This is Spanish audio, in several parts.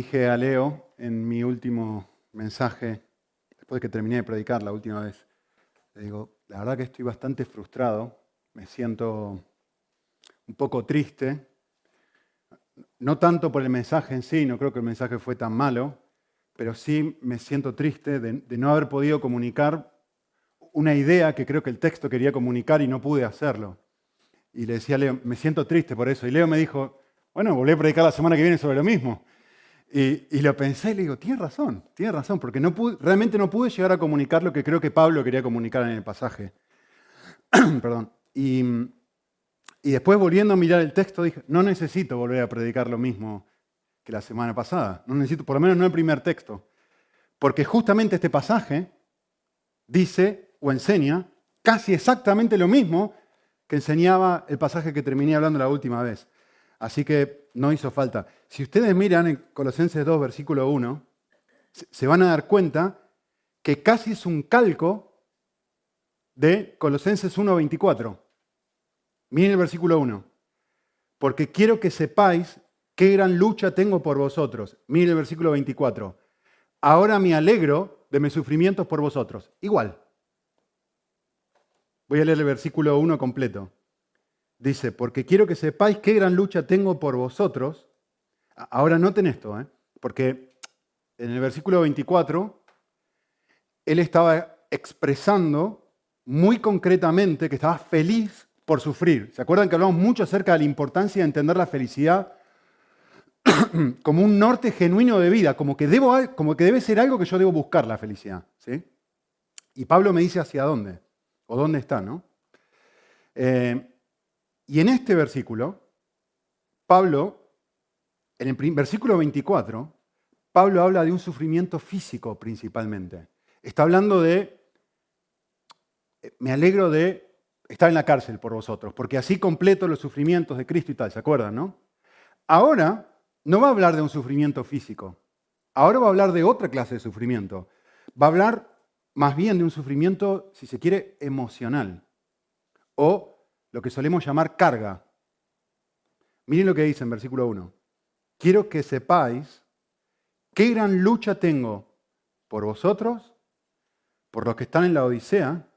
dije a Leo en mi último mensaje, después de que terminé de predicar la última vez, le digo, la verdad que estoy bastante frustrado, me siento un poco triste, no tanto por el mensaje en sí, no creo que el mensaje fue tan malo, pero sí me siento triste de, de no haber podido comunicar una idea que creo que el texto quería comunicar y no pude hacerlo. Y le decía a Leo, me siento triste por eso. Y Leo me dijo, bueno, volví a predicar la semana que viene sobre lo mismo. Y, lo pensé y le digo, tienes razón, tienes razón, porque no realmente no pude llegar a comunicar lo que creo que Pablo quería comunicar en el pasaje. Perdón. Y, y después volviendo a mirar el texto dije, no necesito volver a predicar lo mismo que la semana pasada. No necesito, por lo menos no el primer texto. Porque justamente este pasaje dice o enseña casi exactamente lo mismo que enseñaba el pasaje que terminé hablando la última vez. Así que no hizo falta. Si ustedes miran en Colosenses 2, versículo 1, se van a dar cuenta que casi es un calco de Colosenses 1, 24. Miren el versículo 1. Porque quiero que sepáis qué gran lucha tengo por vosotros. Miren el versículo 24. Ahora me alegro de mis sufrimientos por vosotros. Igual. Voy a leer el versículo 1 completo. Dice, porque quiero que sepáis qué gran lucha tengo por vosotros. Ahora noten esto, ¿eh? porque en el versículo 24, él estaba expresando muy concretamente que estaba feliz por sufrir. ¿Se acuerdan que hablamos mucho acerca de la importancia de entender la felicidad como un norte genuino de vida, como que, debo, como que debe ser algo que yo debo buscar la felicidad? ¿sí? Y Pablo me dice hacia dónde, o dónde está, ¿no? Eh, y en este versículo, Pablo, en el versículo 24, Pablo habla de un sufrimiento físico principalmente. Está hablando de, me alegro de estar en la cárcel por vosotros, porque así completo los sufrimientos de Cristo y tal, ¿se acuerdan, no? Ahora no va a hablar de un sufrimiento físico, ahora va a hablar de otra clase de sufrimiento. Va a hablar más bien de un sufrimiento, si se quiere, emocional o lo que solemos llamar carga. Miren lo que dice en versículo 1. Quiero que sepáis qué gran lucha tengo por vosotros, por los que están en la Odisea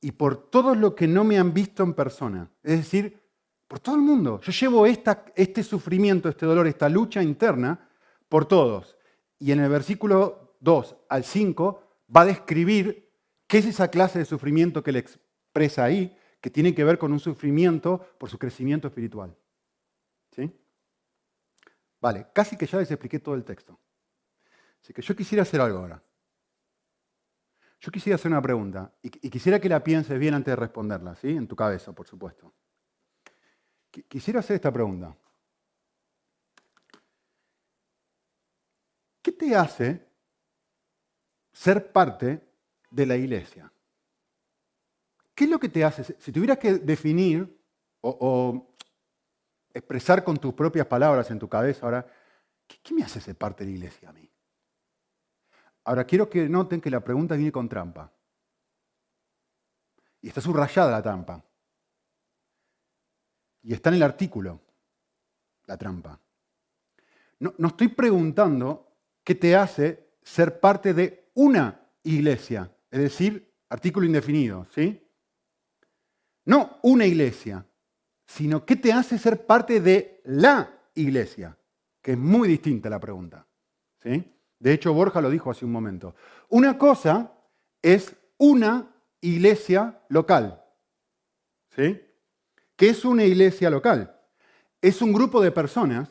y por todos los que no me han visto en persona. Es decir, por todo el mundo. Yo llevo este sufrimiento, este dolor, esta lucha interna por todos. Y en el versículo 2 al 5 va a describir qué es esa clase de sufrimiento que le expresa ahí, que tiene que ver con un sufrimiento por su crecimiento espiritual. ¿Sí? Vale, casi que ya les expliqué todo el texto. Así que yo quisiera hacer algo ahora. Yo quisiera hacer una pregunta y, quisiera que la pienses bien antes de responderla, ¿sí? En tu cabeza, por supuesto. Quisiera hacer esta pregunta. ¿Qué te hace ser parte de la iglesia? ¿Qué es lo que te hace? Si tuvieras que definir o, expresar con tus propias palabras en tu cabeza ahora, ¿qué, me hace ser parte de la iglesia a mí? Ahora quiero que noten que la pregunta viene con trampa. Y está subrayada la trampa. Y está en el artículo, la trampa. No, no, estoy preguntando qué te hace ser parte de una iglesia, es decir, artículo indefinido, ¿sí? No una iglesia, sino qué te hace ser parte de la iglesia, que es muy distinta la pregunta. ¿sí? De hecho, Borja lo dijo hace un momento. Una cosa es una iglesia local. ¿Sí? ¿Qué es una iglesia local? Es un grupo de personas,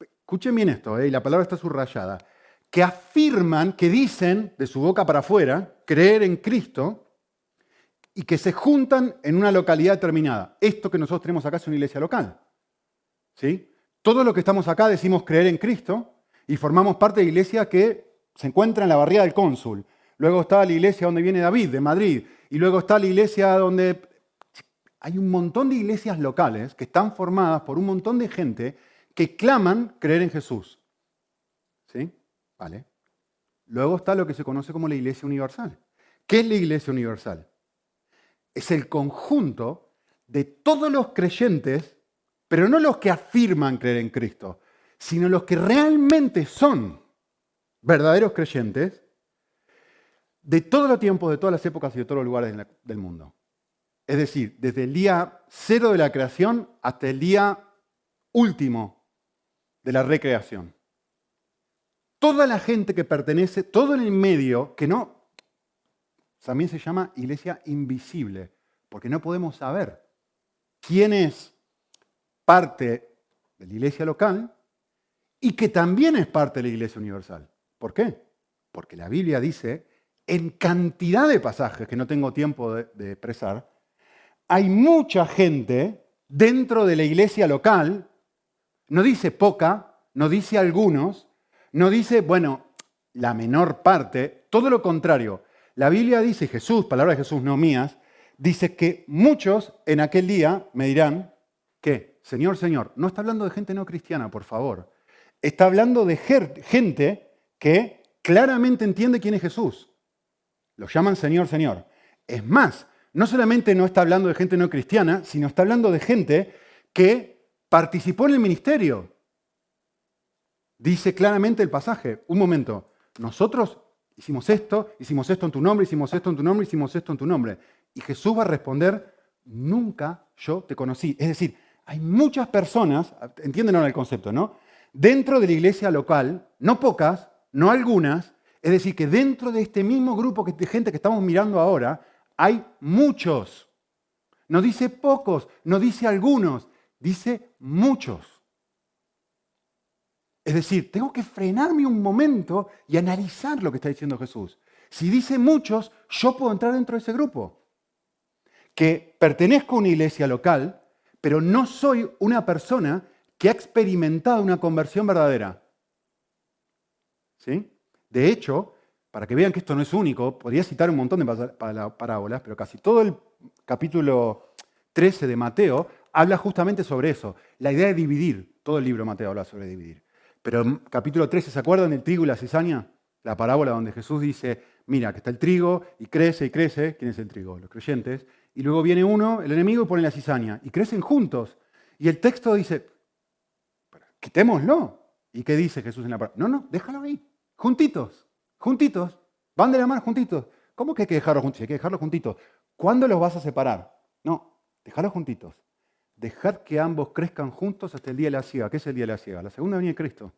escuchen bien esto, ¿eh? y la palabra está subrayada, que afirman, que dicen de su boca para afuera, creer en Cristo, y que se juntan en una localidad determinada. Esto que nosotros tenemos acá es una iglesia local. ¿Sí? Todo lo que estamos acá decimos creer en Cristo y formamos parte de iglesia que se encuentra en la barriada del cónsul. Luego está la iglesia donde viene David, de Madrid. Y luego está la iglesia donde... Hay un montón de iglesias locales que están formadas por un montón de gente que claman creer en Jesús. ¿Sí? Vale. Luego está lo que se conoce como la iglesia universal. ¿Qué es la iglesia universal? Es el conjunto de todos los creyentes, pero no los que afirman creer en Cristo, sino los que realmente son verdaderos creyentes de todos los tiempos, de todas las épocas y de todos los lugares del mundo. Es decir, desde el día cero de la creación hasta el día último de la recreación. Toda la gente que pertenece, todo el medio, que no, también se llama iglesia invisible, porque no podemos saber quién es parte de la iglesia local y que también es parte de la iglesia universal. ¿Por qué? Porque la Biblia dice, en cantidad de pasajes que no tengo tiempo de, expresar, hay mucha gente dentro de la iglesia local, no dice poca, no dice algunos, no dice, bueno, la menor parte, todo lo contrario. La Biblia dice, Jesús, palabras de Jesús, no mías, dice que muchos en aquel día me dirán que, Señor, Señor, no está hablando de gente no cristiana, por favor. Está hablando de gente que claramente entiende quién es Jesús. Lo llaman Señor, Señor. Es más, no solamente no está hablando de gente no cristiana, sino está hablando de gente que participó en el ministerio. Dice claramente el pasaje, un momento, nosotros hicimos esto, hicimos esto en tu nombre, hicimos esto en tu nombre, hicimos esto en tu nombre. Y Jesús va a responder, nunca yo te conocí. Es decir, hay muchas personas, entienden ahora el concepto, ¿no? Dentro de la iglesia local, no pocas, no algunas, es decir, que dentro de este mismo grupo de gente que estamos mirando ahora, hay muchos. No dice pocos, no dice algunos, dice muchos. Es decir, tengo que frenarme un momento y analizar lo que está diciendo Jesús. Si dice muchos, yo puedo entrar dentro de ese grupo que pertenezco a una iglesia local, pero no soy una persona que ha experimentado una conversión verdadera. ¿Sí? De hecho, para que vean que esto no es único, podría citar un montón de parábolas, pero casi todo el capítulo 13 de Mateo habla justamente sobre eso, la idea de dividir. Todo el libro de Mateo habla sobre dividir. Pero en capítulo 13, ¿se acuerdan del trigo y la cizaña? La parábola donde Jesús dice, mira, que está el trigo y crece y crece. ¿Quién es el trigo? Los creyentes y luego viene uno, el enemigo, y pone la cizaña, y crecen juntos. Y el texto dice, quitémoslo. ¿Y qué dice Jesús en la palabra? No, no, déjalo ahí, juntitos, juntitos, van de la mano juntitos. ¿Cómo que hay que dejarlos juntitos? Hay que dejarlos juntitos. ¿Cuándo los vas a separar? No, dejarlos juntitos. Dejad que ambos crezcan juntos hasta el día de la ciega. ¿Qué es el día de la ciega? La segunda venida de Cristo.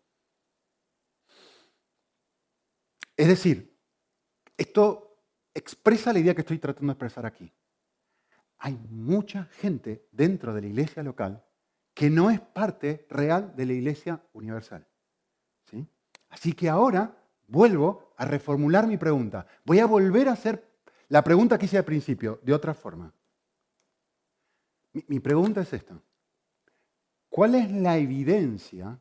Es decir, esto expresa la idea que estoy tratando de expresar aquí hay mucha gente dentro de la iglesia local que no es parte real de la iglesia universal. ¿sí? Así que ahora vuelvo a reformular mi pregunta. Voy a volver a hacer la pregunta que hice al principio, de otra forma. Mi, pregunta es esta. ¿Cuál es la evidencia?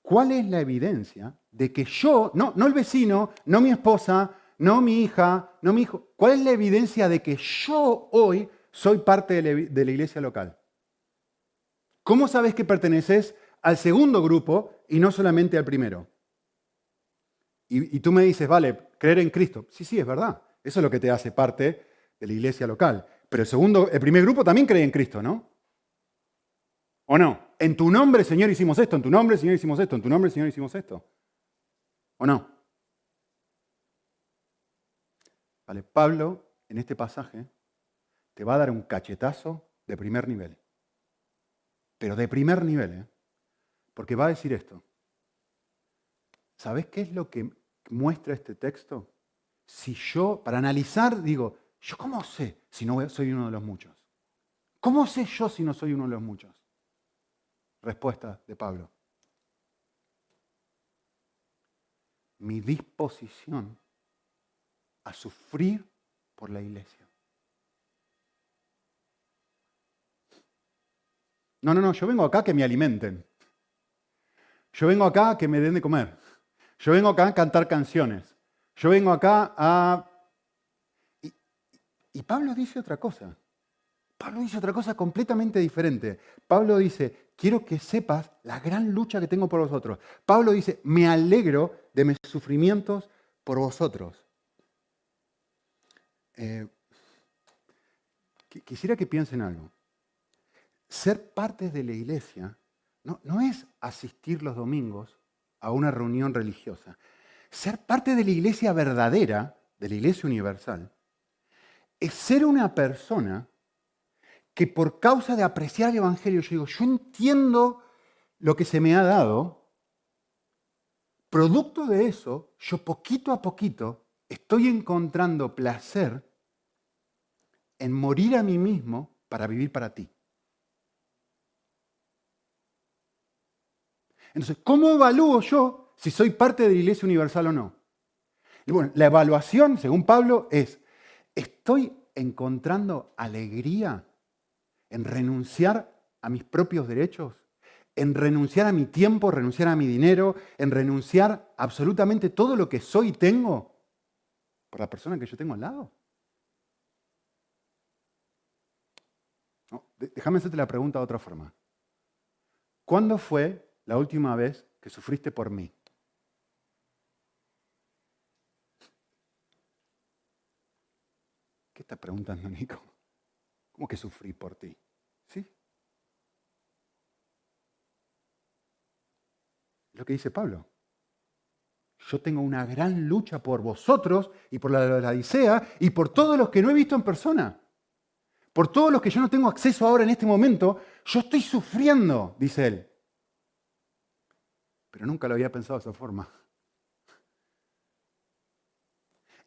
¿Cuál es la evidencia de que yo, no, no el vecino, no mi esposa, no mi hija, no mi hijo. ¿Cuál es la evidencia de que yo hoy soy parte de la iglesia local? ¿Cómo sabes que perteneces al segundo grupo y no solamente al primero? Y, tú me dices, vale, creer en Cristo. Sí, sí, es verdad. Eso es lo que te hace parte de la iglesia local. Pero el segundo, el primer grupo también cree en Cristo, ¿no? ¿O no? En tu nombre, Señor, hicimos esto. En tu nombre, Señor, hicimos esto. En tu nombre, Señor, hicimos esto. ¿O no? Pablo, en este pasaje, te va a dar un cachetazo de primer nivel. Pero de primer nivel, ¿eh? Porque va a decir esto. ¿Sabes qué es lo que muestra este texto? Si yo, para analizar, digo, ¿yo cómo sé si no soy uno de los muchos? ¿Cómo sé yo si no soy uno de los muchos? Respuesta de Pablo. Mi disposición a sufrir por la iglesia. No, no, no, yo vengo acá que me alimenten. Yo vengo acá que me den de comer. Yo vengo acá a cantar canciones. Yo vengo acá a... Y, Pablo dice otra cosa. Pablo dice otra cosa completamente diferente. Pablo dice, quiero que sepas la gran lucha que tengo por vosotros. Pablo dice, me alegro de mis sufrimientos por vosotros. Eh, quisiera que piensen algo. Ser parte de la iglesia no, no es asistir los domingos a una reunión religiosa. Ser parte de la iglesia verdadera, de la iglesia universal, es ser una persona que por causa de apreciar el Evangelio, yo digo, yo entiendo lo que se me ha dado, producto de eso, yo poquito a poquito estoy encontrando placer en morir a mí mismo para vivir para ti. Entonces, ¿cómo evalúo yo si soy parte de la Iglesia Universal o no? Y bueno, la evaluación, según Pablo, es, ¿estoy encontrando alegría en renunciar a mis propios derechos? ¿En renunciar a mi tiempo, renunciar a mi dinero, en renunciar absolutamente todo lo que soy y tengo por la persona que yo tengo al lado? déjame hacerte la pregunta de otra forma. ¿Cuándo fue la última vez que sufriste por mí? ¿Qué estás preguntando, Nico? ¿Cómo que sufrí por ti? ¿Sí? Lo que dice Pablo. Yo tengo una gran lucha por vosotros y por la de la Odisea y por todos los que no he visto en persona. Por todos los que yo no tengo acceso ahora en este momento, yo estoy sufriendo, dice él. Pero nunca lo había pensado de esa forma.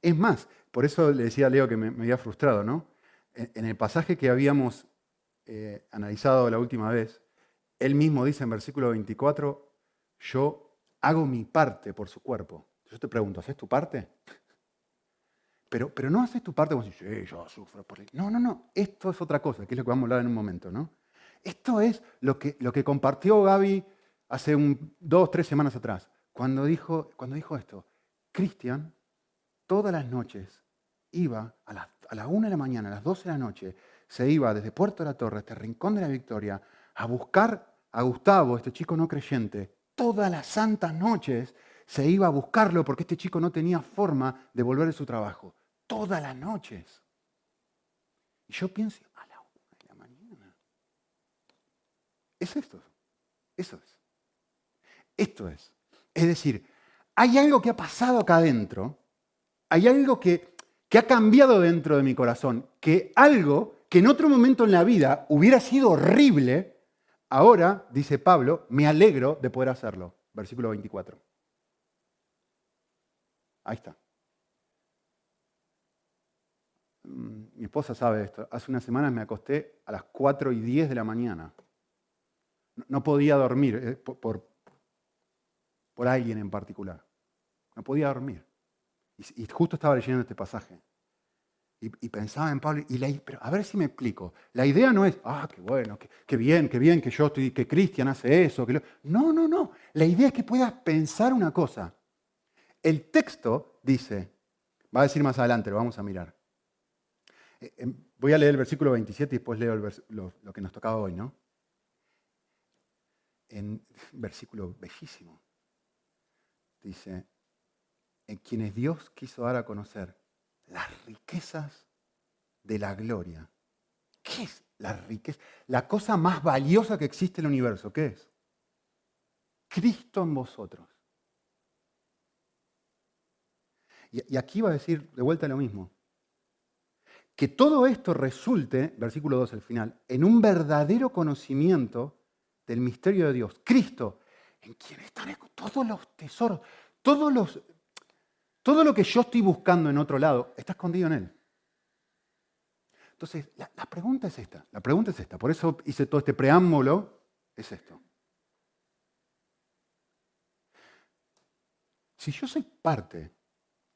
Es más, por eso le decía a Leo que me, había frustrado, ¿no? En, el pasaje que habíamos eh, analizado la última vez, él mismo dice en versículo 24, yo hago mi parte por su cuerpo. Yo te pregunto, ¿haces tu parte? Pero, pero no haces tu parte como si, yo sufro por él. No, no, no, esto es otra cosa, que es lo que vamos a hablar en un momento, ¿no? Esto es lo que, lo que compartió Gaby hace un, dos, tres semanas atrás, cuando dijo, cuando dijo esto, Cristian todas las noches iba a las, a la una de la mañana, a las 12 de la noche, se iba desde Puerto de la Torre hasta Rincón de la Victoria a buscar a Gustavo, este chico no creyente, todas las santas noches se iba a buscarlo porque este chico no tenía forma de volver de su trabajo. Todas las noches. Y yo pienso, a la una de la mañana. Es esto. Eso es. Esto es. Es decir, hay algo que ha pasado acá adentro, hay algo que, que ha cambiado dentro de mi corazón, que algo que en otro momento en la vida hubiera sido horrible, ahora, dice Pablo, me alegro de poder hacerlo. Versículo 24. Ahí está. Mm, mi esposa sabe esto. Hace unas semanas me acosté a las 4 y 10 de la mañana. No podía dormir eh, por, por alguien en particular. No podía dormir. Y, justo estaba leyendo este pasaje. Y, pensaba en Pablo, y leí, pero a ver si me explico. La idea no es, ah, qué bueno, qué, bien, qué bien que yo estoy, que Cristian hace eso. No, no, no. La idea es que puedas pensar una cosa. El texto dice, va a decir más adelante, lo vamos a mirar. Eh, em, voy a leer el versículo 27 y después leo lo, lo que nos tocaba hoy, ¿no? En versículo bellísimo dice, en quienes Dios quiso dar a conocer las riquezas de la gloria. ¿Qué es la riqueza? La cosa más valiosa que existe en el universo, ¿qué es? Cristo en vosotros. Y, aquí va a decir de vuelta lo mismo. Que todo esto resulte, versículo 2 al final, en un verdadero conocimiento del misterio de Dios. Cristo, en quien están todos los tesoros, todos los, todo lo que yo estoy buscando en otro lado está escondido en Él. Entonces, la, pregunta es esta, la pregunta es esta, por eso hice todo este preámbulo, es esto. Si yo soy parte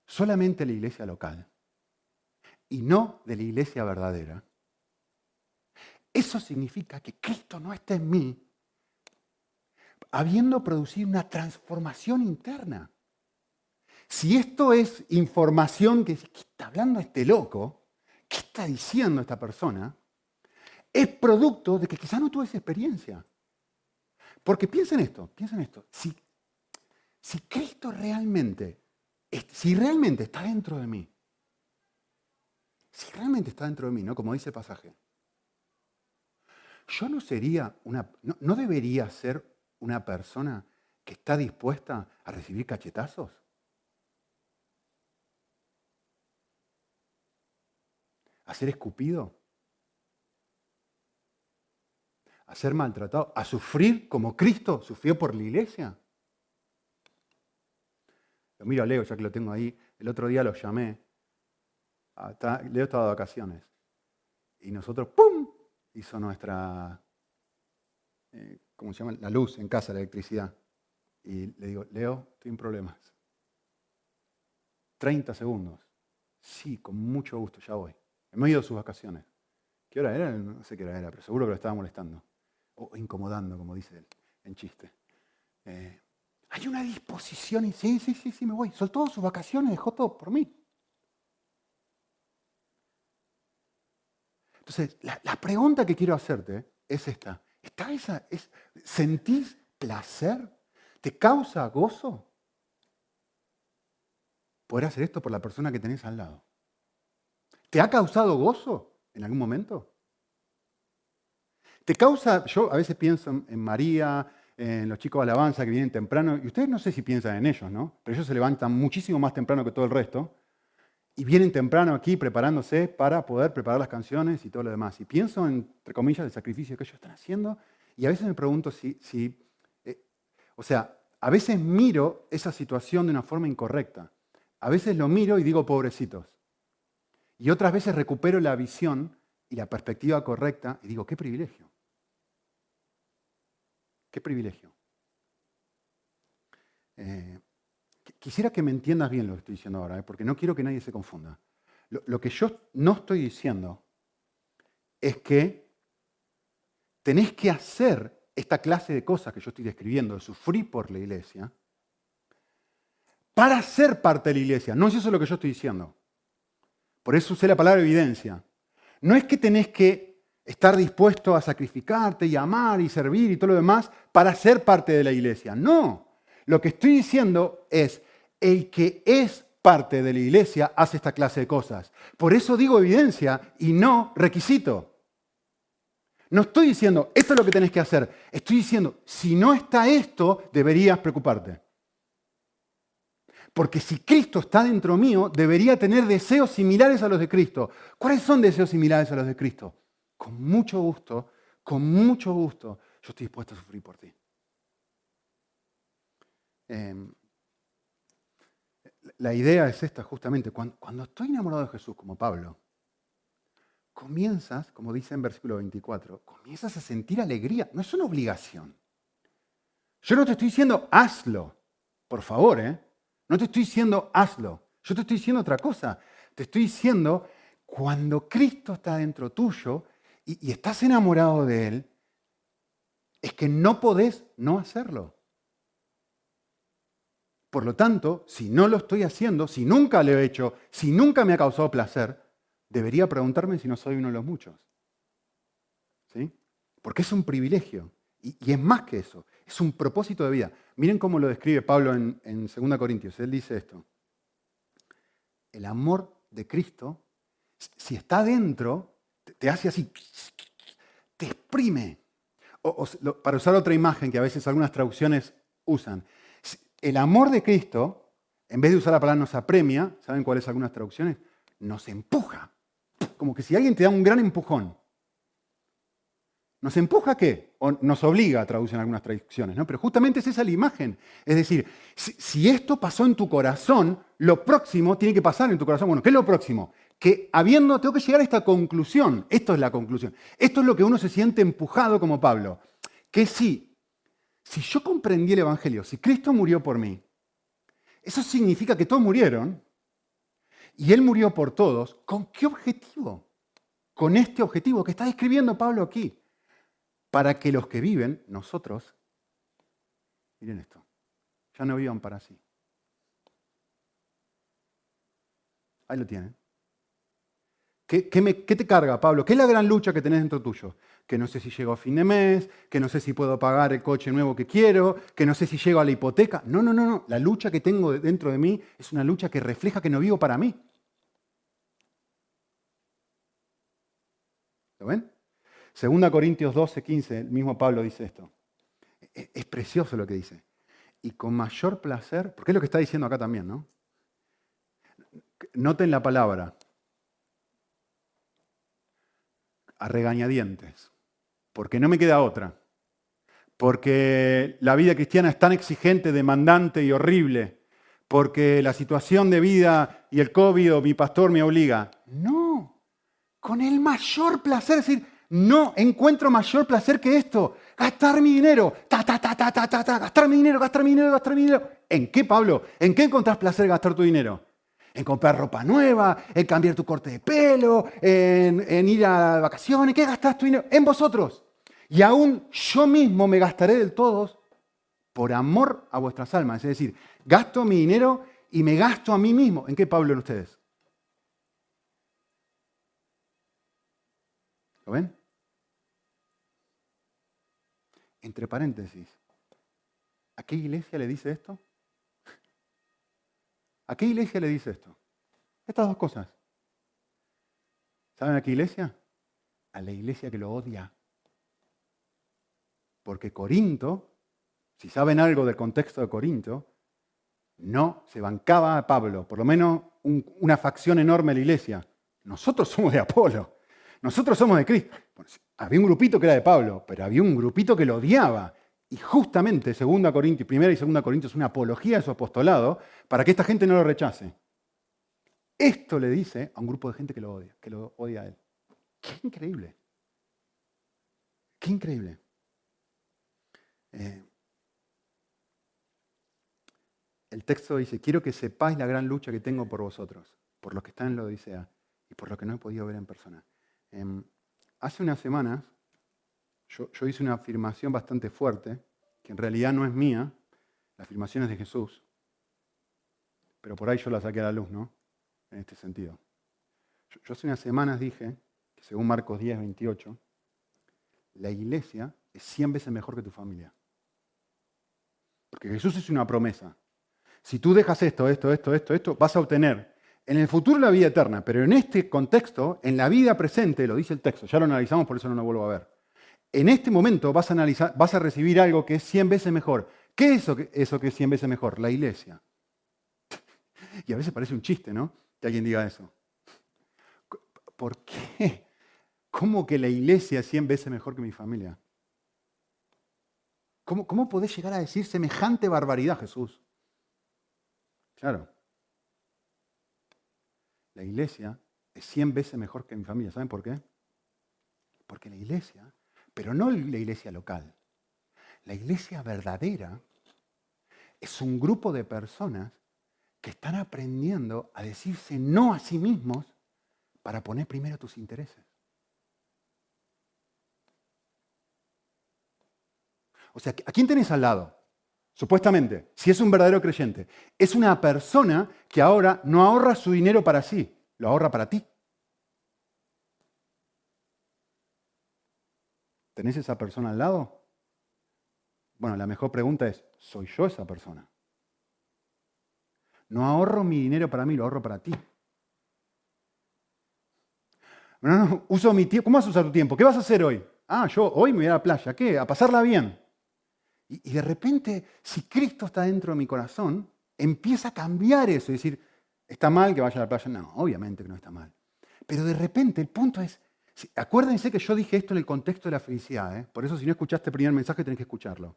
solamente de la iglesia local y no de la iglesia verdadera, eso significa que Cristo no está en mí habiendo producido una transformación interna. Si esto es información que ¿qué está hablando este loco? ¿Qué está diciendo esta persona? Es producto de que quizá no tuve esa experiencia. Porque piensen esto, piensen esto. Si, si Cristo realmente, si realmente está dentro de mí, si realmente está dentro de mí, ¿no? Como dice el pasaje, yo no sería una, no debería ser una persona que está dispuesta a recibir cachetazos? ¿A ser escupido? ¿A ser maltratado? ¿A sufrir como Cristo sufrió por la iglesia? Lo miro a Leo, ya que lo tengo ahí. El otro día lo llamé. Leo estaba de vacaciones. Y nosotros, ¡pum! hizo nuestra, eh, ¿cómo se llama? La luz en casa, la electricidad. Y le digo, Leo, estoy en problemas. 30 segundos. Sí, con mucho gusto, ya voy. En medio de sus vacaciones. ¿Qué hora era? No sé qué hora era, pero seguro que lo estaba molestando. O incomodando, como dice él, en chiste. Eh, hay una disposición y sí, sí, sí, sí, me voy. Soltó sus vacaciones, dejó todo por mí. Entonces, la, pregunta que quiero hacerte es esta. ¿Está esa, es, ¿Sentís placer? ¿Te causa gozo? ¿Poder hacer esto por la persona que tenés al lado? ¿Te ha causado gozo en algún momento? ¿Te causa, yo a veces pienso en María, en los chicos de alabanza que vienen temprano, y ustedes no sé si piensan en ellos, ¿no? Pero ellos se levantan muchísimo más temprano que todo el resto y vienen temprano aquí preparándose para poder preparar las canciones y todo lo demás. Y pienso, entre comillas, el sacrificio que ellos están haciendo y a veces me pregunto si, si eh, o sea, a veces miro esa situación de una forma incorrecta. A veces lo miro y digo, pobrecitos. Y otras veces recupero la visión y la perspectiva correcta y digo, qué privilegio. Qué privilegio. Eh, Quisiera que me entiendas bien lo que estoy diciendo ahora, ¿eh? porque no quiero que nadie se confunda. Lo, que yo no estoy diciendo es que tenés que hacer esta clase de cosas que yo estoy describiendo, de sufrir por la iglesia, para ser parte de la iglesia. No es eso lo que yo estoy diciendo. Por eso usé la palabra evidencia. No es que tenés que estar dispuesto a sacrificarte y amar y servir y todo lo demás para ser parte de la iglesia. No. Lo que estoy diciendo es, el que es parte de la iglesia hace esta clase de cosas. Por eso digo evidencia y no requisito. No estoy diciendo, esto es lo que tenés que hacer. Estoy diciendo, si no está esto, deberías preocuparte. Porque si Cristo está dentro mío, debería tener deseos similares a los de Cristo. ¿Cuáles son deseos similares a los de Cristo? Con mucho gusto, con mucho gusto, yo estoy dispuesto a sufrir por ti. Em, la idea es esta justamente, cuando, estoy enamorado de Jesús como Pablo, comienzas, como dice en versículo 24, comienzas a sentir alegría, no es una obligación. Yo no te estoy diciendo hazlo, por favor, ¿eh? No te estoy diciendo hazlo, yo te estoy diciendo otra cosa. Te estoy diciendo, cuando Cristo está dentro tuyo y estás enamorado de Él, es que no podés no hacerlo. Por lo tanto, si no lo estoy haciendo, si nunca lo he hecho, si nunca me ha causado placer, debería preguntarme si no soy uno de los muchos. ¿Sí? Porque es un privilegio. Y, es más que eso, es un propósito de vida. Miren cómo lo describe Pablo en, en 2 Corintios. Él dice esto. El amor de Cristo, si está dentro, te hace así, te exprime. para usar otra imagen que a veces algunas traducciones usan, el amor de Cristo, en vez de usar la palabra nos apremia, ¿saben cuáles algunas traducciones? Nos empuja. Como que si alguien te da un gran empujón. ¿Nos empuja qué? O nos obliga, traducen algunas traducciones, ¿no? Pero justamente es esa la imagen. Es decir, si, esto pasó en tu corazón, lo próximo tiene que pasar en tu corazón. Bueno, ¿qué es lo próximo? Que habiendo, tengo que llegar a esta conclusión. Esto es la conclusión. Esto es lo que uno se siente empujado como Pablo. Que sí, si yo comprendí el Evangelio, si Cristo murió por mí, eso significa que todos murieron y Él murió por todos. ¿Con qué objetivo? Con este objetivo que está describiendo Pablo aquí. Para que los que viven, nosotros, miren esto, ya no vivan para sí. Ahí lo tienen. ¿Qué, te carga, Pablo? ¿Qué es la gran lucha que tenés dentro tuyo? Que no sé si llego a fin de mes, que no sé si puedo pagar el coche nuevo que quiero, que no sé si llego a la hipoteca. No, no, no, no. La lucha que tengo dentro de mí es una lucha que refleja que no vivo para mí. ¿Lo ven? Segunda Corintios 12, 15, el mismo Pablo dice esto. e, es precioso lo que dice. Y con mayor placer, porque es lo que está diciendo acá también, ¿no? Noten la palabra. A regañadientes. Porque no me queda otra. Porque la vida cristiana es tan exigente, demandante y horrible. Porque la situación de vida y el COVID o mi pastor me obliga. No. Con el mayor placer. Es decir, no encuentro mayor placer que esto. Gastar mi dinero. Ta, ta, ta, ta, ta, ta, ta. Gastar mi dinero, gastar mi dinero, gastar mi dinero. ¿En qué, Pablo? ¿En qué encontrás placer gastar tu dinero? En comprar ropa nueva, en cambiar tu corte de pelo, en, ir a vacaciones. ¿Qué gastás tu dinero? En vosotros. Y aún yo mismo me gastaré del todo por amor a vuestras almas. Es decir, gasto mi dinero y me gasto a mí mismo. ¿En qué, Pablo, en ustedes? ¿Lo ven? Entre paréntesis, ¿a qué iglesia le dice esto? ¿A qué iglesia le dice esto? Estas dos cosas. ¿Saben a qué iglesia? A la iglesia que lo odia. Porque Corinto, si saben algo del contexto de Corinto, no se bancaba a Pablo, por lo menos una facción enorme de la iglesia. Nosotros somos de Apolo. Nosotros somos de Cristo. había un grupito que era de Pablo, pero había un grupito que lo odiaba. Y justamente 2 Corintios, primera y 2 Corintios es una apología de su apostolado para que esta gente no lo rechace. Esto le dice a un grupo de gente que lo odia, que lo odia a él. Qué increíble. Qué increíble. Eh, el texto dice, quiero que sepáis la gran lucha que tengo por vosotros, por los que están en la Odisea y por los que no he podido ver en persona. Em, hace unas semanas yo, hice una afirmación bastante fuerte, que en realidad no es mía, la afirmación es de Jesús, pero por ahí yo la saqué a la luz, ¿no? En este sentido. Yo, hace unas semanas dije que según Marcos 10, 28, la iglesia es 100 veces mejor que tu familia. Porque Jesús hizo una promesa. Si tú dejas esto, esto, esto, esto, esto, vas a obtener en el futuro la vida eterna, pero en este contexto, en la vida presente, lo dice el texto, ya lo analizamos, por eso no lo vuelvo a ver. En este momento vas a, recibir algo que es 100 veces mejor. ¿Qué es eso que, eso que es 100 veces mejor? La iglesia. Y a veces parece un chiste, ¿no? Que alguien diga eso. ¿Por qué? ¿Cómo que la iglesia es 100 veces mejor que mi familia? ¿Cómo, ¿Cómo podés llegar a decir semejante barbaridad, Jesús? Claro, la iglesia es 100 veces mejor que mi familia. ¿Saben por qué? Porque la iglesia, pero no la iglesia local, la iglesia verdadera es un grupo de personas que están aprendiendo a decirse no a sí mismos para poner primero tus intereses. O sea, ¿a quién tenés al lado? Supuestamente, si es un verdadero creyente, es una persona que ahora no ahorra su dinero para sí, lo ahorra para ti. ¿Tenés esa persona al lado? Bueno, la mejor pregunta es, ¿soy yo esa persona? No ahorro mi dinero para mí, lo ahorro para ti. No, uso mi tiempo. ¿Cómo vas a usar tu tiempo? ¿Qué vas a hacer hoy? Ah, yo hoy me voy a la playa. ¿Qué? A pasarla bien. Y, de repente, si Cristo está dentro de mi corazón, empieza a cambiar eso. Es decir, ¿está mal que vaya a la playa? No, obviamente que no está mal. Pero de repente el punto es, acuérdense que yo dije esto en el contexto de la felicidad. ¿eh? Por eso si no escuchaste el primer mensaje tenés que escucharlo.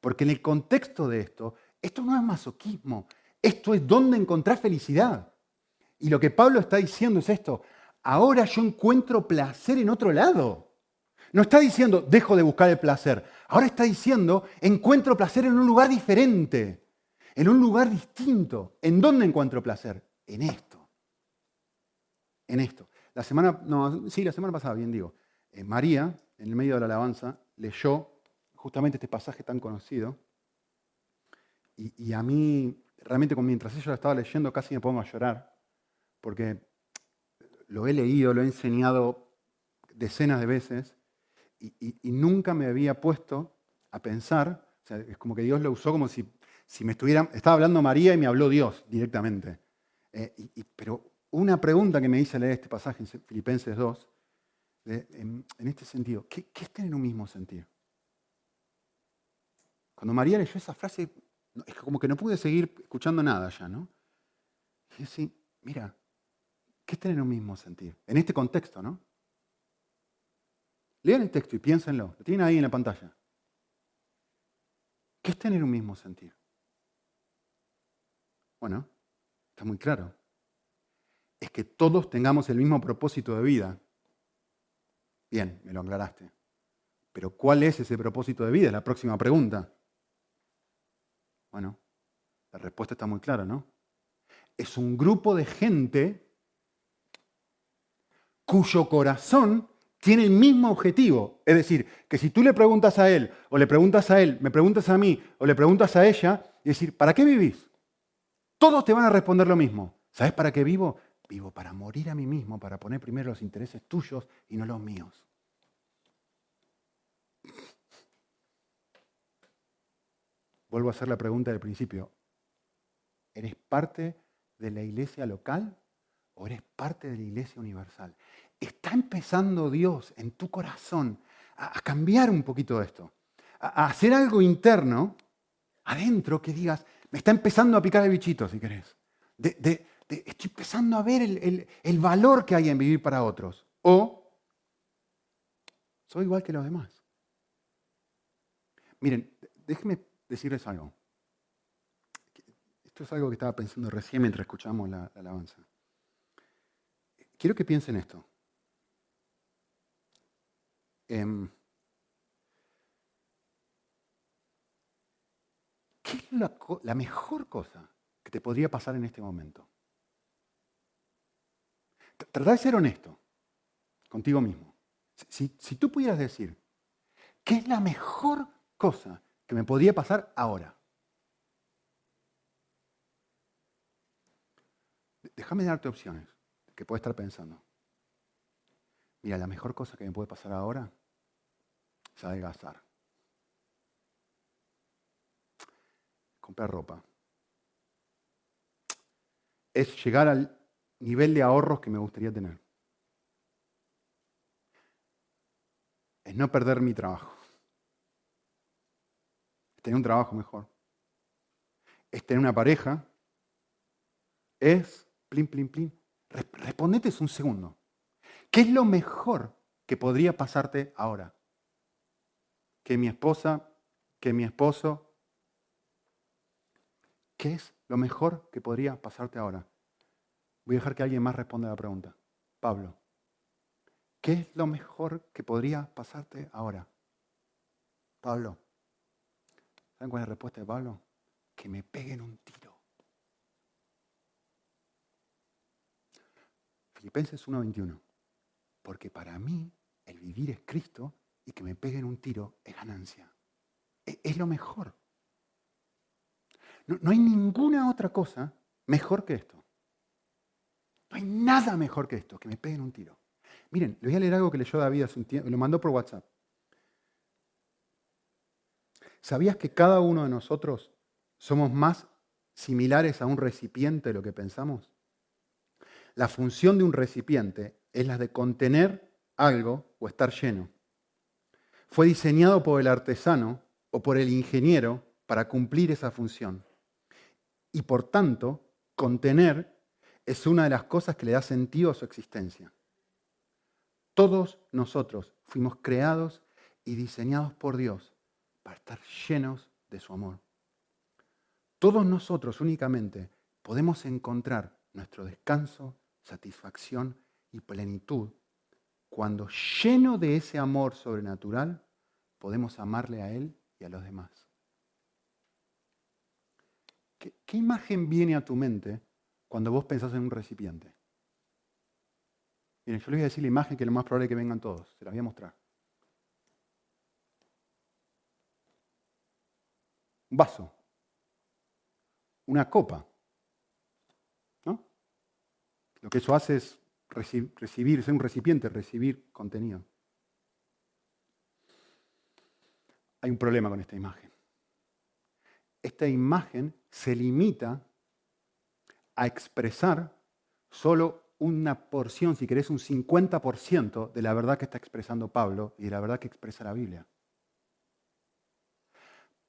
Porque en el contexto de esto, esto no es masoquismo. Esto es donde encontrar felicidad. Y lo que Pablo está diciendo es esto. Ahora yo encuentro placer en otro lado. No está diciendo, dejo de buscar el placer. Ahora está diciendo, encuentro placer en un lugar diferente, en un lugar distinto. ¿En dónde encuentro placer? En esto. En esto. La semana, no, sí, la semana pasada, bien digo. Eh, María, en el medio de la alabanza, leyó justamente este pasaje tan conocido. Y, a mí, realmente, mientras ella lo estaba leyendo, casi me pongo a llorar, porque lo he leído, lo he enseñado decenas de veces, y, nunca me había puesto a pensar, o sea, es como que Dios lo usó como si, si me estuviera, estaba hablando María y me habló Dios directamente. Eh, pero una pregunta que me hice leer este pasaje en Filipenses 2, en, este sentido, ¿qué, ¿qué es tener un mismo sentir? Cuando María leyó esa frase, es como que no pude seguir escuchando nada ya, ¿no? Y sí, mira, ¿qué es tener un mismo sentir? En este contexto, ¿no? Lean el texto y piénsenlo. Lo tienen ahí en la pantalla. ¿Qué es tener un mismo sentir? Bueno, está muy claro. Es que todos tengamos el mismo propósito de vida. Bien, me lo aclaraste. Pero ¿cuál es ese propósito de vida? Es la próxima pregunta. Bueno, la respuesta está muy clara, ¿no? Es un grupo de gente cuyo corazón tiene el mismo objetivo. Es decir, que si tú le preguntas a él, o le preguntas a él, me preguntas a mí, o le preguntas a ella, y decir, ¿para qué vivís? Todos te van a responder lo mismo. ¿Sabes para qué vivo? Vivo para morir a mí mismo, para poner primero los intereses tuyos y no los míos. Vuelvo a hacer la pregunta del principio. ¿Eres parte de la iglesia local o eres parte de la iglesia universal? Está empezando Dios en tu corazón a, cambiar un poquito esto, a, hacer algo interno, adentro, que digas, me está empezando a picar el bichito, si querés. estoy empezando a ver el, el valor que hay en vivir para otros. O soy igual que los demás. Miren, déjenme decirles algo. Esto es algo que estaba pensando recién mientras escuchamos la, alabanza. Quiero que piensen esto. Em, ¿Qué es la, mejor cosa que te podría pasar en este momento? Trata de ser honesto contigo mismo. Si, si, tú pudieras decir, ¿qué es la mejor cosa que me podría pasar ahora. Déjame darte opciones que puedes estar pensando. Mira, la mejor cosa que me puede pasar ahora es adelgazar. Comprar ropa. Es llegar al nivel de ahorros que me gustaría tener. Es no perder mi trabajo tener un trabajo mejor. Es tener una pareja. Es, plin, plin, plin. Respondete un segundo. ¿Qué es lo mejor que podría pasarte ahora? Que mi esposa, que mi esposo. ¿Qué es lo mejor que podría pasarte ahora? Voy a dejar que alguien más responda la pregunta. Pablo, ¿qué es lo mejor que podría pasarte ahora? Pablo, ¿Saben cuál es la respuesta de Pablo? Que me peguen un tiro. Filipenses 1:21. Porque para mí el vivir es Cristo y que me peguen un tiro es ganancia. E, es, lo mejor. No, no hay ninguna otra cosa mejor que esto. No hay nada mejor que esto, que me peguen un tiro. Miren, le voy a leer algo que leyó David hace un tiempo, lo mandó por WhatsApp. ¿Sabías que cada uno de nosotros somos más similares a un recipiente de lo que pensamos? La función de un recipiente es la de contener algo o estar lleno. Fue diseñado por el artesano o por el ingeniero para cumplir esa función. Y por tanto, contener es una de las cosas que le da sentido a su existencia. Todos nosotros fuimos creados y diseñados por Dios para estar llenos de su amor. Todos nosotros únicamente podemos encontrar nuestro descanso, satisfacción y plenitud cuando lleno de ese amor sobrenatural podemos amarle a Él y a los demás. ¿Qué, imagen viene a tu mente cuando vos pensás en un recipiente? Miren, yo les voy a decir la imagen que lo más probable que vengan todos. Se la voy a mostrar. un vaso, una copa. ¿no? Lo que eso hace es recibir, ser un recipiente, recibir contenido. Hay un problema con esta imagen. Esta imagen se limita a expresar solo una porción, si querés, un 50% de la verdad que está expresando Pablo y de la verdad que expresa la Biblia.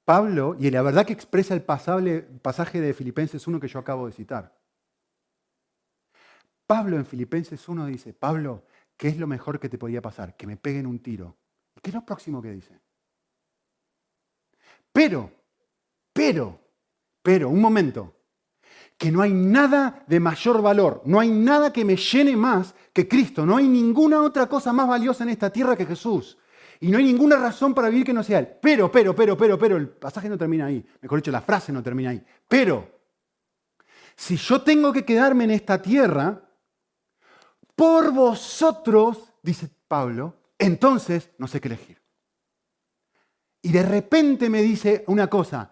Pablo, y la verdad que expresa el pasaje de Filipenses 1 que yo acabo de citar. Pablo en Filipenses 1 dice, Pablo, ¿qué es lo mejor que te podía pasar? Que me peguen un tiro. ¿Qué es lo próximo que dice? Pero, pero, pero, un momento, que no hay nada de mayor valor, no hay nada que me llene más que Cristo, no hay ninguna otra cosa más valiosa en esta tierra que Jesús. Y no hay ninguna razón para vivir que no sea Él. Pero, pero, pero, pero, pero, el pasaje no termina ahí. Mejor dicho, la frase no termina ahí. Pero, si yo tengo que quedarme en esta tierra, por vosotros, dice Pablo, entonces no sé qué elegir. Y de repente me dice una cosa,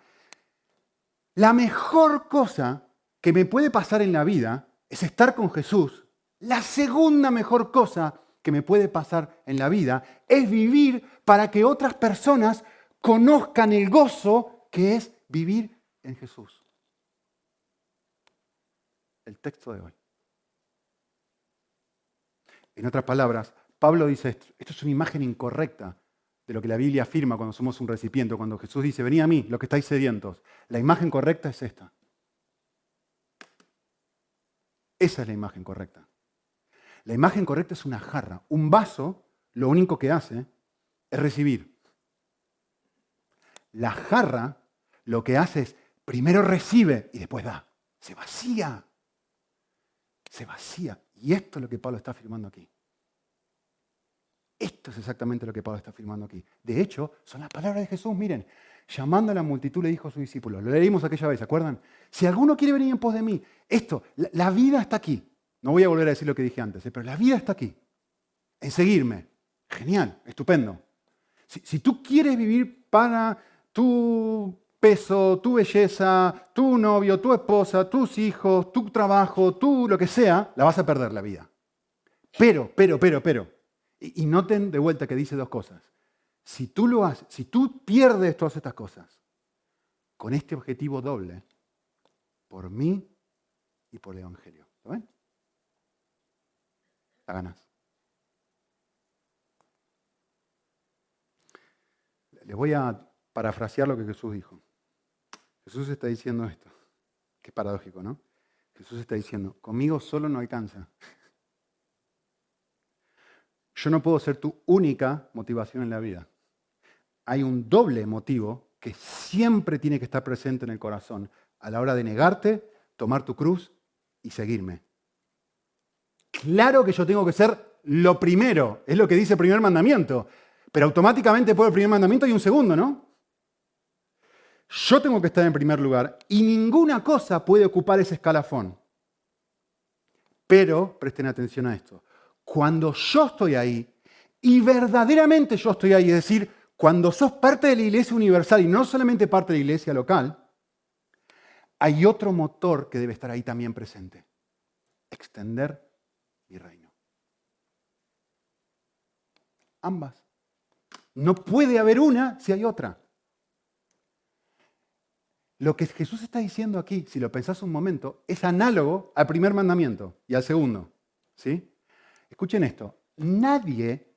la mejor cosa que me puede pasar en la vida es estar con Jesús. La segunda mejor cosa que me puede pasar en la vida es vivir para que otras personas conozcan el gozo que es vivir en Jesús. El texto de hoy. En otras palabras, Pablo dice esto, esto es una imagen incorrecta de lo que la Biblia afirma cuando somos un recipiente, cuando Jesús dice, vení a mí, los que estáis sedientos. La imagen correcta es esta. Esa es la imagen correcta. La imagen correcta es una jarra. Un vaso, lo único que hace es recibir. La jarra lo que hace es, primero recibe y después da. Se vacía. Se vacía. Y esto es lo que Pablo está afirmando aquí. Esto es exactamente lo que Pablo está afirmando aquí. De hecho, son las palabras de Jesús. Miren, llamando a la multitud le dijo a sus discípulos, lo leímos aquella vez, ¿se acuerdan? Si alguno quiere venir en pos de mí, esto, la, vida está aquí. No voy a volver a decir lo que dije antes, ¿eh? pero la vida está aquí. En seguirme. Genial, estupendo. Si, si tú quieres vivir para tu peso, tu belleza, tu novio, tu esposa, tus hijos, tu trabajo, tú lo que sea, la vas a perder la vida. Pero, pero, pero, pero. Y, noten de vuelta que dice dos cosas. Si tú lo haces, si tú pierdes todas estas cosas con este objetivo doble, por mí y por el Evangelio. ¿Lo ven? La ganas. Les voy a parafrasear lo que Jesús dijo. Jesús está diciendo esto. Qué paradójico, ¿no? Jesús está diciendo, conmigo solo no alcanza. Yo no puedo ser tu única motivación en la vida hay un doble motivo que siempre tiene que estar presente en el corazón a la hora de negarte, tomar tu cruz y seguirme. Claro que yo tengo que ser lo primero, es lo que dice el primer mandamiento, pero automáticamente después del primer mandamiento hay un segundo, ¿no? Yo tengo que estar en primer lugar y ninguna cosa puede ocupar ese escalafón. Pero, presten atención a esto, cuando yo estoy ahí, y verdaderamente yo estoy ahí, es decir, cuando sos parte de la iglesia universal y no solamente parte de la iglesia local, hay otro motor que debe estar ahí también presente. Extender mi reino. Ambas. No puede haber una si hay otra. Lo que Jesús está diciendo aquí, si lo pensás un momento, es análogo al primer mandamiento y al segundo. ¿sí? Escuchen esto. Nadie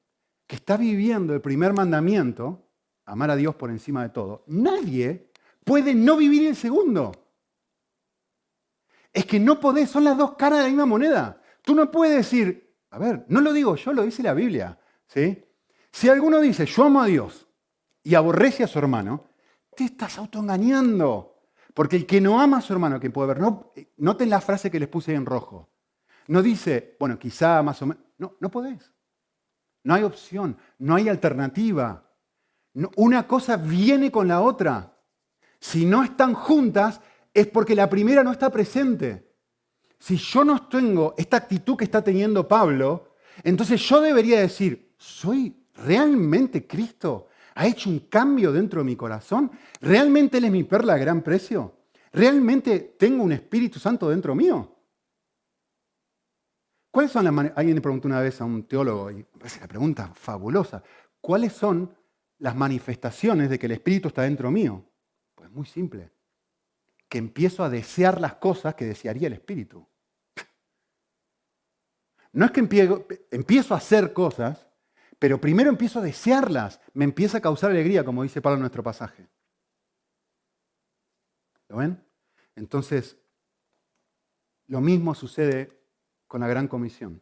que está viviendo el primer mandamiento, amar a Dios por encima de todo, nadie puede no vivir el segundo. Es que no podés, son las dos caras de la misma moneda. Tú no puedes decir, a ver, no lo digo yo, lo dice la Biblia. ¿sí? Si alguno dice, yo amo a Dios y aborrece a su hermano, te estás autoengañando. Porque el que no ama a su hermano, que puede ver, no, noten la frase que les puse en rojo. No dice, bueno, quizá más o menos. No, no podés. No hay opción, no hay alternativa. una cosa viene con la otra. Si no están juntas es porque la primera no está presente. Si yo no tengo esta actitud que está teniendo Pablo, entonces yo debería decir, ¿soy realmente Cristo? ¿Ha hecho un cambio dentro de mi corazón? ¿Realmente Él es mi perla a gran precio? ¿Realmente tengo un Espíritu Santo dentro mío? ¿Cuáles son las Alguien le preguntó una vez a un teólogo, y me parece pregunta fabulosa. ¿Cuáles son las manifestaciones de que el Espíritu está dentro mío? Pues muy simple. Que empiezo a desear las cosas que desearía el Espíritu. No es que empiezo, a hacer cosas, pero primero empiezo a desearlas. Me empieza a causar alegría, como dice Pablo en nuestro pasaje. ¿Lo ven? Entonces, lo mismo sucede con la gran comisión.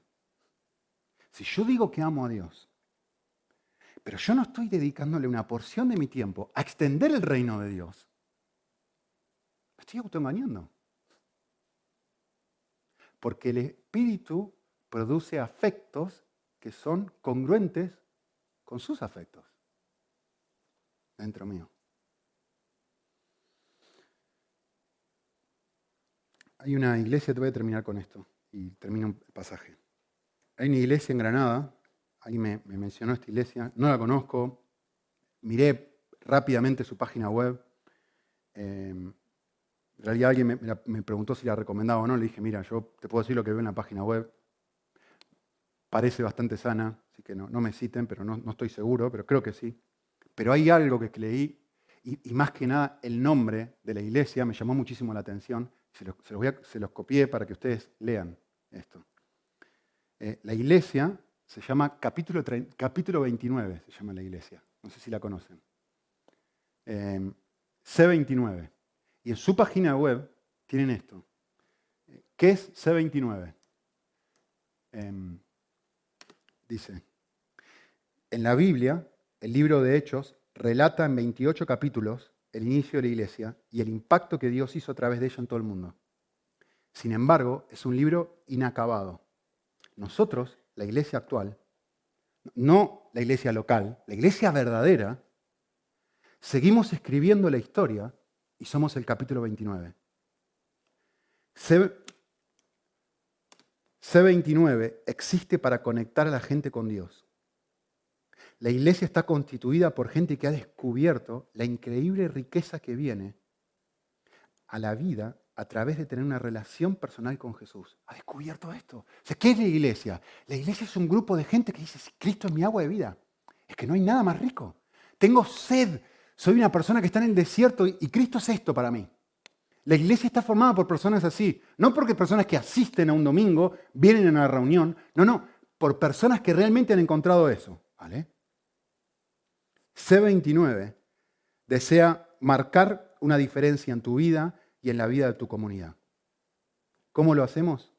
Si yo digo que amo a Dios, pero yo no estoy dedicándole una porción de mi tiempo a extender el reino de Dios, me estoy autoengañando. Porque el Espíritu produce afectos que son congruentes con sus afectos dentro mío. Hay una iglesia, te voy a terminar con esto y termino el pasaje. Hay una iglesia en Granada, ahí me, mencionó esta iglesia, no la conozco, miré rápidamente su página web. Em, en realidad alguien me, preguntó si la recomendaba o no, le dije, mira, yo te puedo decir lo que veo en la página web, parece bastante sana, así que no, me citen, pero no, estoy seguro, pero creo que sí. Pero hay algo que leí, y, más que nada el nombre de la iglesia me llamó muchísimo la atención, se los, copié para que ustedes lean esto. Eh, la iglesia se llama capítulo, capítulo 29, se llama la iglesia. No sé si la conocen. Eh, C29. Y en su página web tienen esto. ¿Qué es C29? Em, dice, en la Biblia, el libro de Hechos relata en 28 capítulos el inicio de la iglesia y el impacto que Dios hizo a través de ella en todo el mundo. Sin embargo, es un libro inacabado. Nosotros, la iglesia actual, no la iglesia local, la iglesia verdadera, seguimos escribiendo la historia y somos el capítulo 29. C29 existe para conectar a la gente con Dios. La iglesia está constituida por gente que ha descubierto la increíble riqueza que viene a la vida a través de tener una relación personal con Jesús. Ha descubierto esto. ¿qué es la iglesia? La iglesia es un grupo de gente que dice, Cristo es mi agua de vida. Es que no hay nada más rico. Tengo sed. Soy una persona que está en el desierto y Cristo es esto para mí. La iglesia está formada por personas así. No porque personas que asisten a un domingo, vienen a una reunión. No, no. Por personas que realmente han encontrado eso. ¿Vale? C29 desea marcar una diferencia en tu vida y en la vida de tu comunidad. ¿Cómo lo hacemos?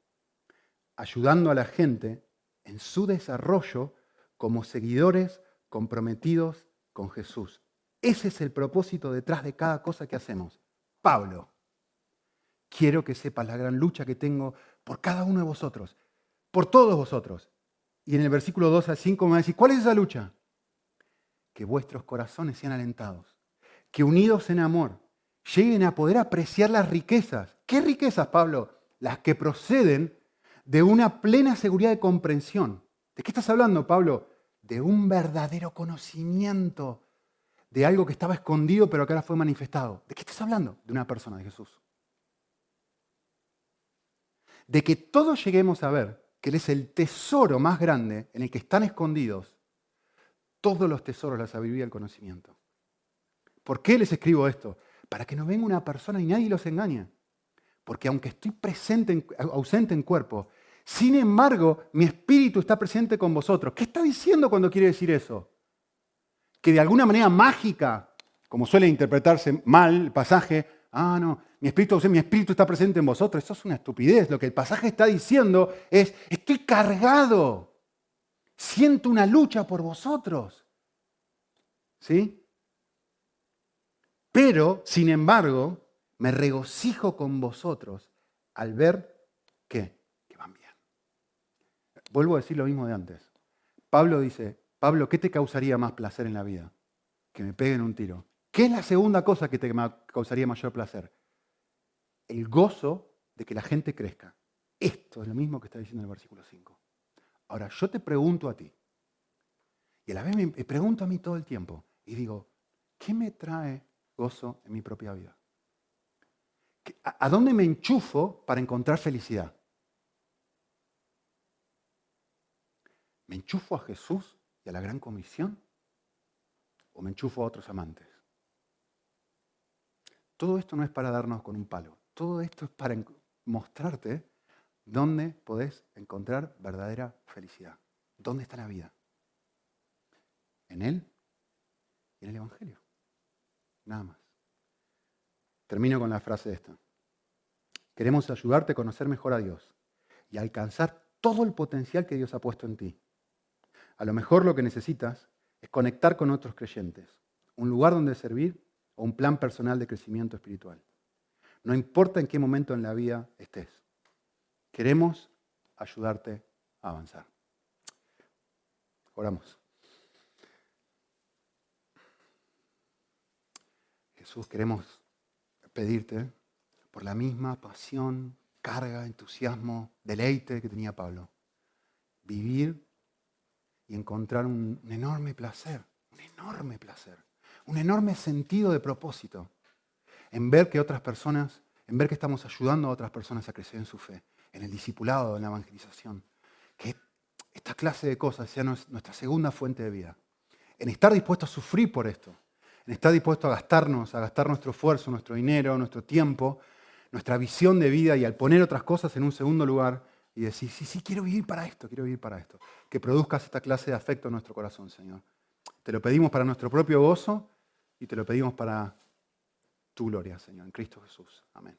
Ayudando a la gente en su desarrollo como seguidores comprometidos con Jesús. Ese es el propósito detrás de cada cosa que hacemos. Pablo, quiero que sepas la gran lucha que tengo por cada uno de vosotros, por todos vosotros. Y en el versículo 2 al 5 me va a decir, ¿cuál es esa lucha? Que vuestros corazones sean alentados, que unidos en amor lleguen a poder apreciar las riquezas. ¿Qué riquezas, Pablo? Las que proceden de una plena seguridad de comprensión. ¿De qué estás hablando, Pablo? De un verdadero conocimiento de algo que estaba escondido pero que ahora fue manifestado. ¿De qué estás hablando? De una persona, de Jesús. De que todos lleguemos a ver que Él es el tesoro más grande en el que están escondidos todos los tesoros la sabiduría y el conocimiento. ¿Por qué les escribo esto? para que no venga una persona y nadie los engañe. Porque aunque estoy presente ausente en cuerpo, sin embargo, mi espíritu está presente con vosotros. ¿Qué está diciendo cuando quiere decir eso? Que de alguna manera mágica, como suele interpretarse mal el pasaje, ah, no, mi espíritu, mi espíritu está presente en vosotros. Eso es una estupidez. Lo que el pasaje está diciendo es, estoy cargado. Siento una lucha por vosotros. ¿Sí? Pero, sin embargo, me regocijo con vosotros al ver que, que van bien. Vuelvo a decir lo mismo de antes. Pablo dice, Pablo, ¿qué te causaría más placer en la vida? Que me peguen un tiro. ¿Qué es la segunda cosa que te causaría mayor placer? El gozo de que la gente crezca. Esto es lo mismo que está diciendo el versículo 5. Ahora, yo te pregunto a ti, y a la vez me pregunto a mí todo el tiempo, y digo, ¿qué me trae gozo en mi propia vida? ¿A dónde me enchufo para encontrar felicidad? ¿Me enchufo a Jesús y a la gran comisión? ¿O me enchufo a otros amantes? Todo esto no es para darnos con un palo. Todo esto es para mostrarte dónde podés encontrar verdadera felicidad. ¿Dónde está la vida? En Él y en el Evangelio. Nada más. Termino con la frase esta. Queremos ayudarte a conocer mejor a Dios y alcanzar todo el potencial que Dios ha puesto en ti. A lo mejor lo que necesitas es conectar con otros creyentes, un lugar donde servir o un plan personal de crecimiento espiritual. No importa en qué momento en la vida estés. Queremos ayudarte a avanzar. Oramos. Jesús, queremos pedirte por la misma pasión, carga, entusiasmo, deleite que tenía Pablo. Vivir y encontrar un, enorme placer, un enorme placer, un enorme sentido de propósito en ver que otras personas, en ver que estamos ayudando a otras personas a crecer en su fe, en el discipulado, en la evangelización. Que esta clase de cosas sea nuestra segunda fuente de vida. En estar dispuesto a sufrir por esto, en estar dispuesto a gastarnos, a gastar nuestro esfuerzo, nuestro dinero, nuestro tiempo, nuestra visión de vida y al poner otras cosas en un segundo lugar y decir, sí, sí, quiero vivir para esto, quiero vivir para esto. Que produzcas esta clase de afecto en nuestro corazón, Señor. Te lo pedimos para nuestro propio gozo y te lo pedimos para tu gloria, Señor, en Cristo Jesús. Amén.